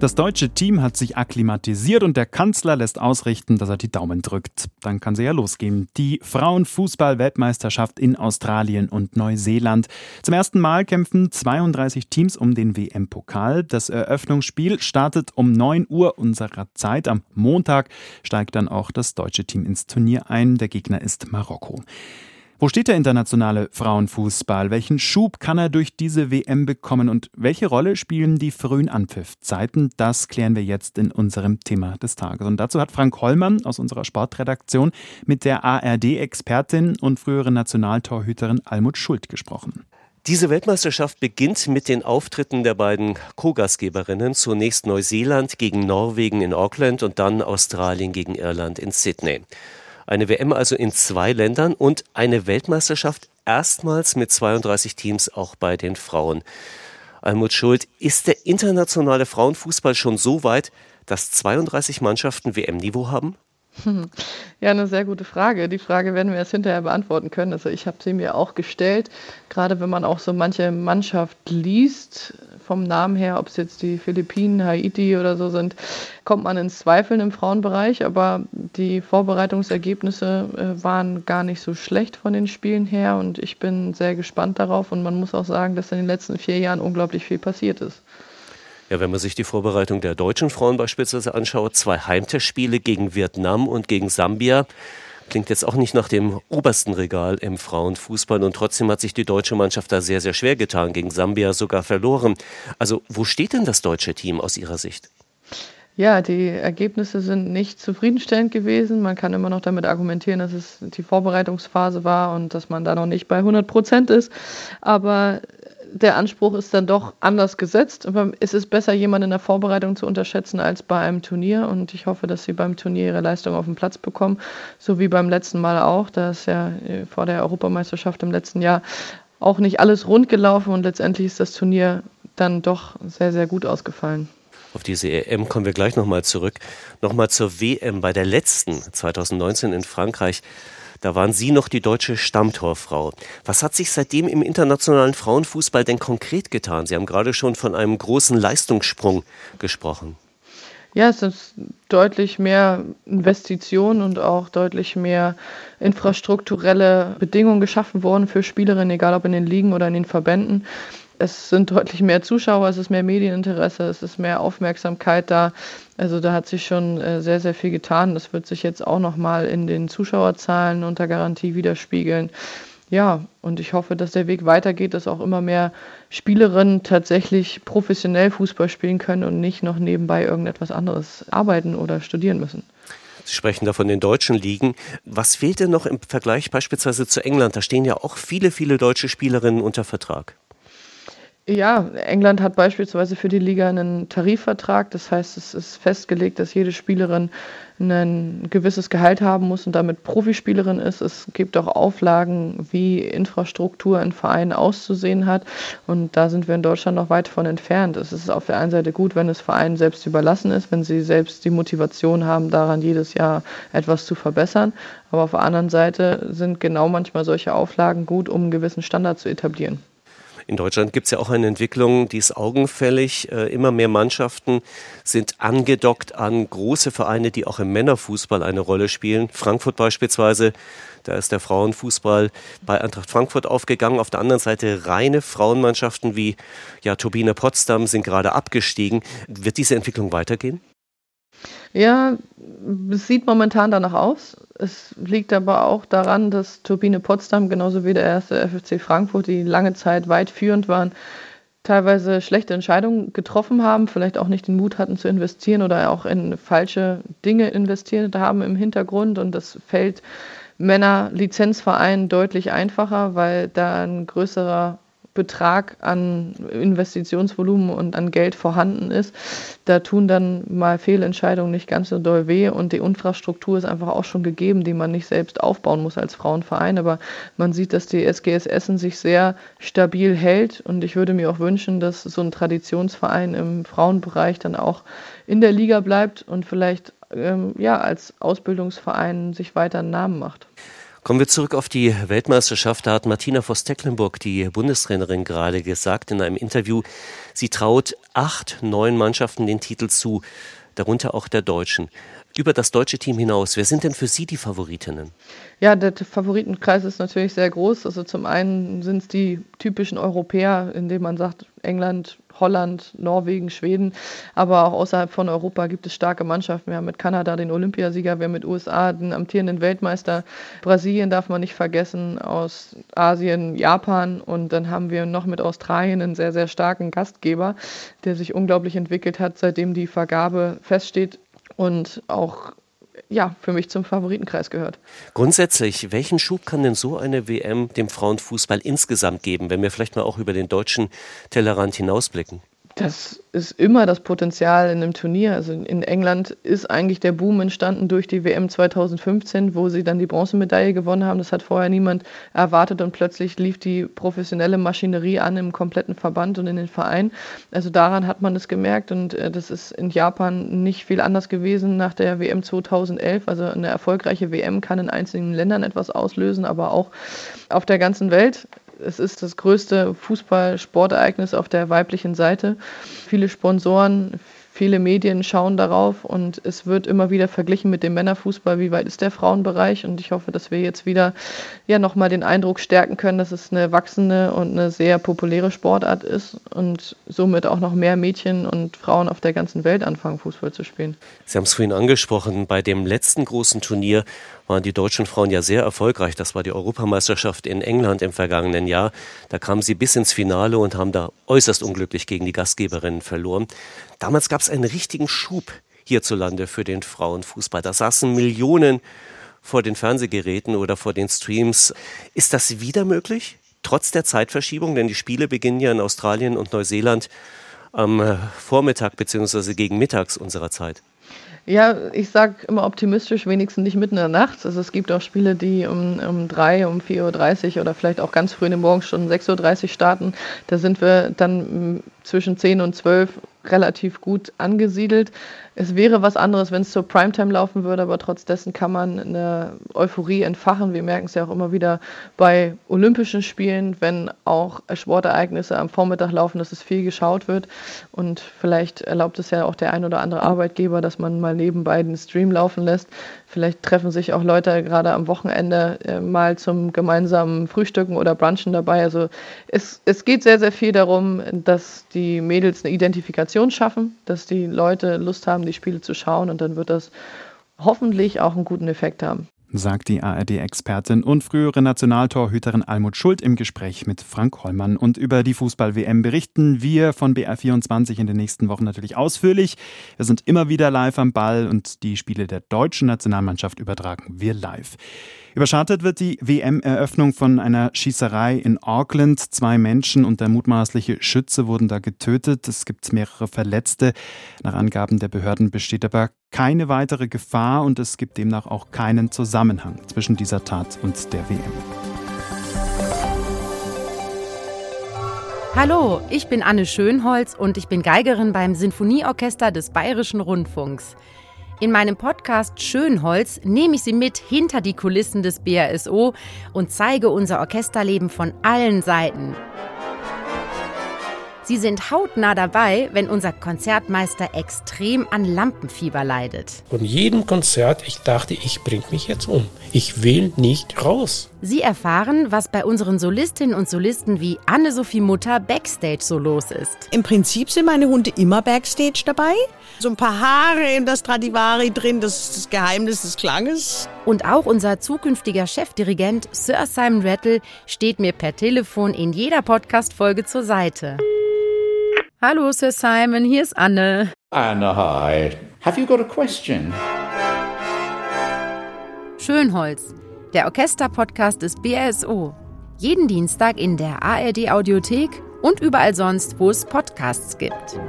Das deutsche Team hat sich akklimatisiert und der Kanzler lässt ausrichten, dass er die Daumen drückt. Dann kann sie ja losgehen. Die Frauenfußball-Weltmeisterschaft in Australien und Neuseeland. Zum ersten Mal kämpfen 32 Teams um den WM-Pokal. Das Eröffnungsspiel startet um 9 Uhr unserer Zeit. Am Montag steigt dann auch das deutsche Team ins Turnier ein. Der Gegner ist Marokko. Wo steht der internationale Frauenfußball? Welchen Schub kann er durch diese WM bekommen und welche Rolle spielen die frühen Anpfiffzeiten? Das klären wir jetzt in unserem Thema des Tages. Und dazu hat Frank Hollmann aus unserer Sportredaktion mit der ARD-Expertin und früheren Nationaltorhüterin Almut Schuld gesprochen. Diese Weltmeisterschaft beginnt mit den Auftritten der beiden Co-Gastgeberinnen. Zunächst Neuseeland gegen Norwegen in Auckland und dann Australien gegen Irland in Sydney. Eine WM also in zwei Ländern und eine Weltmeisterschaft erstmals mit 32 Teams auch bei den Frauen. Almut Schuld, ist der internationale Frauenfußball schon so weit, dass 32 Mannschaften WM-Niveau haben? Ja, eine sehr gute Frage. Die Frage werden wir erst hinterher beantworten können. Also ich habe sie mir auch gestellt, gerade wenn man auch so manche Mannschaft liest, vom Namen her, ob es jetzt die Philippinen, Haiti oder so sind, kommt man ins Zweifeln im Frauenbereich. Aber die Vorbereitungsergebnisse äh, waren gar nicht so schlecht von den Spielen her und ich bin sehr gespannt darauf. Und man muss auch sagen, dass in den letzten vier Jahren unglaublich viel passiert ist. Ja, wenn man sich die Vorbereitung der deutschen Frauen beispielsweise anschaut, zwei Heimtestspiele gegen Vietnam und gegen Sambia, klingt jetzt auch nicht nach dem obersten Regal im Frauenfußball und trotzdem hat sich die deutsche Mannschaft da sehr, sehr schwer getan, gegen Sambia sogar verloren. Also wo steht denn das deutsche Team aus Ihrer Sicht? Ja, die Ergebnisse sind nicht zufriedenstellend gewesen. Man kann immer noch damit argumentieren, dass es die Vorbereitungsphase war und dass man da noch nicht bei 100 Prozent ist. Aber der Anspruch ist dann doch anders gesetzt. Es ist besser, jemanden in der Vorbereitung zu unterschätzen als bei einem Turnier. Und ich hoffe, dass sie beim Turnier ihre Leistung auf den Platz bekommen. So wie beim letzten Mal auch. Da ist ja äh, vor der Europameisterschaft im letzten Jahr auch nicht alles rund gelaufen. Und letztendlich ist das Turnier dann doch sehr, sehr gut ausgefallen. Auf diese EM kommen wir gleich nochmal zurück. Nochmal zur WM bei der letzten 2019 in Frankreich. Da waren Sie noch die deutsche Stammtorfrau. Was hat sich seitdem im internationalen Frauenfußball denn konkret getan? Sie haben gerade schon von einem großen Leistungssprung gesprochen. Ja, es ist deutlich mehr Investitionen und auch deutlich mehr infrastrukturelle Bedingungen geschaffen worden für Spielerinnen, egal ob in den Ligen oder in den Verbänden es sind deutlich mehr Zuschauer, es ist mehr Medieninteresse, es ist mehr Aufmerksamkeit da. Also da hat sich schon äh, sehr, sehr viel getan. Das wird sich jetzt auch nochmal in den Zuschauerzahlen unter Garantie widerspiegeln. Ja, und ich hoffe, dass der Weg weitergeht, dass auch immer mehr Spielerinnen tatsächlich professionell Fußball spielen können und nicht noch nebenbei irgendetwas anderes arbeiten oder studieren müssen. Sie sprechen da von den deutschen Ligen. Was fehlt denn noch im Vergleich beispielsweise zu England? Da stehen ja auch viele, viele deutsche Spielerinnen unter Vertrag. Ja, England hat beispielsweise für die Liga einen Tarifvertrag. Das heißt, es ist festgelegt, dass jede Spielerin ein gewisses Gehalt haben muss und damit Profispielerin ist. Es gibt auch Auflagen, wie Infrastruktur in Vereinen auszusehen hat. Und da sind wir in Deutschland noch weit von entfernt. Es ist auf der einen Seite gut, wenn es Vereinen selbst überlassen ist, wenn sie selbst die Motivation haben, daran jedes Jahr etwas zu verbessern. Aber auf der anderen Seite sind genau manchmal solche Auflagen gut, um einen gewissen Standard zu etablieren. In Deutschland gibt es ja auch eine Entwicklung, die ist augenfällig. Äh, immer mehr Mannschaften sind angedockt an große Vereine, die auch im Männerfußball eine Rolle spielen. Frankfurt beispielsweise, da ist der Frauenfußball bei Eintracht Frankfurt aufgegangen. Auf der anderen Seite reine Frauenmannschaften wie ja, Turbine Potsdam sind gerade abgestiegen. Wird diese Entwicklung weitergehen? Ja, es sieht momentan danach aus. Es liegt aber auch daran, dass Turbine Potsdam genauso wie der erste FFC Frankfurt, die lange Zeit weit führend waren, teilweise schlechte Entscheidungen getroffen haben, vielleicht auch nicht den Mut hatten zu investieren oder auch in falsche Dinge investiert haben im Hintergrund. Und das fällt Männer-Lizenzvereinen deutlich einfacher, weil da ein größerer Betrag an Investitionsvolumen und an Geld vorhanden ist, da tun dann mal Fehlentscheidungen nicht ganz so doll weh und die Infrastruktur ist einfach auch schon gegeben, die man nicht selbst aufbauen muss als Frauenverein. Aber man sieht, dass die SGS Essen sich sehr stabil hält und ich würde mir auch wünschen, dass so ein Traditionsverein im Frauenbereich dann auch in der Liga bleibt und vielleicht ähm, ja, als Ausbildungsverein sich weiter einen Namen macht. Kommen wir zurück auf die Weltmeisterschaft. Da hat Martina Voss-Tecklenburg, die Bundestrainerin, gerade gesagt in einem Interview, sie traut acht, neun Mannschaften den Titel zu, darunter auch der Deutschen über das deutsche Team hinaus, wer sind denn für Sie die Favoritinnen? Ja, der Favoritenkreis ist natürlich sehr groß. Also zum einen sind es die typischen Europäer, indem man sagt England, Holland, Norwegen, Schweden, aber auch außerhalb von Europa gibt es starke Mannschaften. Wir haben mit Kanada den Olympiasieger, wir haben mit USA den amtierenden Weltmeister, Brasilien darf man nicht vergessen, aus Asien, Japan und dann haben wir noch mit Australien einen sehr, sehr starken Gastgeber, der sich unglaublich entwickelt hat, seitdem die Vergabe feststeht und auch ja, für mich zum Favoritenkreis gehört. Grundsätzlich, welchen Schub kann denn so eine WM dem Frauenfußball insgesamt geben, wenn wir vielleicht mal auch über den deutschen Tellerrand hinausblicken? Das ist immer das Potenzial in einem Turnier. Also in England ist eigentlich der Boom entstanden durch die WM 2015, wo sie dann die Bronzemedaille gewonnen haben. Das hat vorher niemand erwartet und plötzlich lief die professionelle Maschinerie an im kompletten Verband und in den Verein. Also daran hat man es gemerkt und äh, das ist in Japan nicht viel anders gewesen nach der WM 2011. Also eine erfolgreiche WM kann in einzelnen Ländern etwas auslösen, aber auch auf der ganzen Welt es ist das größte Fußball-Sportereignis auf der weiblichen Seite. Viele Sponsoren, Viele Medien schauen darauf und es wird immer wieder verglichen mit dem Männerfußball, wie weit ist der Frauenbereich. Und ich hoffe, dass wir jetzt wieder ja nochmal den Eindruck stärken können, dass es eine wachsende und eine sehr populäre Sportart ist und somit auch noch mehr Mädchen und Frauen auf der ganzen Welt anfangen, Fußball zu spielen. Sie haben es vorhin angesprochen, bei dem letzten großen Turnier waren die deutschen Frauen ja sehr erfolgreich. Das war die Europameisterschaft in England im vergangenen Jahr. Da kamen sie bis ins Finale und haben da äußerst unglücklich gegen die Gastgeberinnen verloren. Damals gab es einen richtigen Schub hierzulande für den Frauenfußball. Da saßen Millionen vor den Fernsehgeräten oder vor den Streams. Ist das wieder möglich? Trotz der Zeitverschiebung, denn die Spiele beginnen ja in Australien und Neuseeland am Vormittag bzw. gegen Mittags unserer Zeit. Ja, ich sage immer optimistisch, wenigstens nicht mitten in der Nacht. Also es gibt auch Spiele, die um, um 3, um 4.30 Uhr oder vielleicht auch ganz früh in den Morgenstunden 6.30 Uhr starten. Da sind wir dann zwischen 10 und 12 relativ gut angesiedelt. Es wäre was anderes, wenn es zur Primetime laufen würde, aber trotz dessen kann man eine Euphorie entfachen. Wir merken es ja auch immer wieder bei Olympischen Spielen, wenn auch Sportereignisse am Vormittag laufen, dass es viel geschaut wird. Und vielleicht erlaubt es ja auch der ein oder andere Arbeitgeber, dass man mal nebenbei den Stream laufen lässt. Vielleicht treffen sich auch Leute gerade am Wochenende äh, mal zum gemeinsamen Frühstücken oder Brunchen dabei. Also es, es geht sehr, sehr viel darum, dass die Mädels eine Identifikation schaffen, dass die Leute Lust haben, die Spiele zu schauen und dann wird das hoffentlich auch einen guten Effekt haben sagt die ARD-Expertin und frühere Nationaltorhüterin Almut Schuld im Gespräch mit Frank Hollmann. Und über die Fußball-WM berichten wir von BR24 in den nächsten Wochen natürlich ausführlich. Wir sind immer wieder live am Ball und die Spiele der deutschen Nationalmannschaft übertragen wir live. Überschattet wird die WM-Eröffnung von einer Schießerei in Auckland. Zwei Menschen und der mutmaßliche Schütze wurden da getötet. Es gibt mehrere Verletzte. Nach Angaben der Behörden besteht aber keine weitere Gefahr und es gibt demnach auch keinen Zusammenhang zwischen dieser Tat und der WM. Hallo, ich bin Anne Schönholz und ich bin Geigerin beim Sinfonieorchester des Bayerischen Rundfunks. In meinem Podcast Schönholz nehme ich Sie mit hinter die Kulissen des BRSO und zeige unser Orchesterleben von allen Seiten. Sie sind hautnah dabei, wenn unser Konzertmeister extrem an Lampenfieber leidet. Von jedem Konzert, ich dachte, ich bringe mich jetzt um. Ich will nicht raus. Sie erfahren, was bei unseren Solistinnen und Solisten wie Anne-Sophie Mutter Backstage so los ist. Im Prinzip sind meine Hunde immer Backstage dabei. So ein paar Haare in das Stradivari drin, das ist das Geheimnis des Klanges. Und auch unser zukünftiger Chefdirigent Sir Simon Rattle steht mir per Telefon in jeder Podcast-Folge zur Seite. Hallo Sir Simon, hier ist Anne. Anne, hi. Have you got a question? Schönholz, der Orchester-Podcast des BRSO. Jeden Dienstag in der ARD-Audiothek und überall sonst, wo es Podcasts gibt.